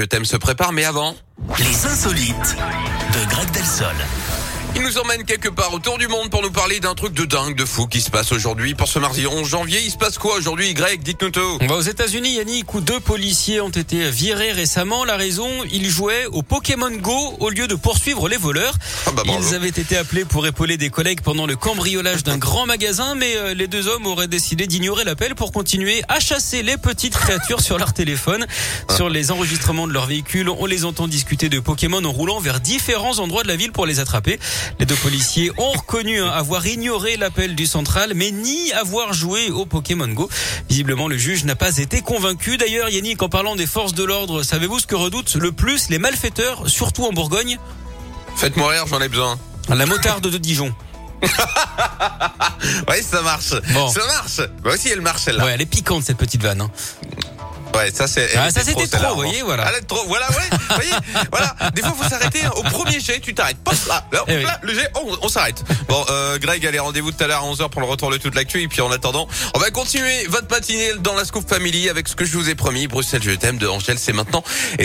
Le thème se prépare, mais avant, Les insolites de Greg Delsol. Il nous emmène quelque part autour du monde pour nous parler d'un truc de dingue, de fou qui se passe aujourd'hui. Pour ce mardi 11 janvier, il se passe quoi aujourd'hui, Greg Dites-nous tout. On va aux États-Unis, Yannick, où deux policiers ont été virés récemment. La raison, ils jouaient au Pokémon Go au lieu de poursuivre les voleurs. Ah bah ils avaient été appelés pour épauler des collègues pendant le cambriolage d'un grand magasin, mais euh, les deux hommes auraient décidé d'ignorer l'appel pour continuer à chasser les petites créatures sur leur téléphone. Sur les enregistrements de leur véhicule, on les entend discuter de Pokémon en roulant vers différents endroits de la ville pour les attraper. Les deux policiers ont reconnu hein, avoir ignoré l'appel du central, mais ni avoir joué au Pokémon Go. Visiblement, le juge n'a pas été convaincu. D'ailleurs, Yannick, en parlant des forces de l'ordre, savez-vous ce que redoutent le plus les malfaiteurs, surtout en Bourgogne? Faites-moi rire, j'en ai besoin. La motarde de Dijon. Ouais, ça marche. Bon. Ça marche. Bah aussi, elle marche celle-là. Ouais, elle est piquante cette petite vanne. hein. Ouais, ça c'est. Ah, ça, était c'était trop, vous voyez, voilà. Elle est trop. Voilà, ouais. voyez, voilà. Des fois, faut s'arrêter hein. au premier jet. Tu t'arrêtes. Pop là. Là, Eh oui. là, le jet. On, on s'arrête. Bon, euh, Greg, allez rendez-vous tout à l'heure à 11h pour le retour de toute l'actu. Et puis en attendant, on va continuer votre matinée dans la Scoop Family avec ce que je vous ai promis. Bruxelles, je t'aime de Angèle, c'est maintenant. Et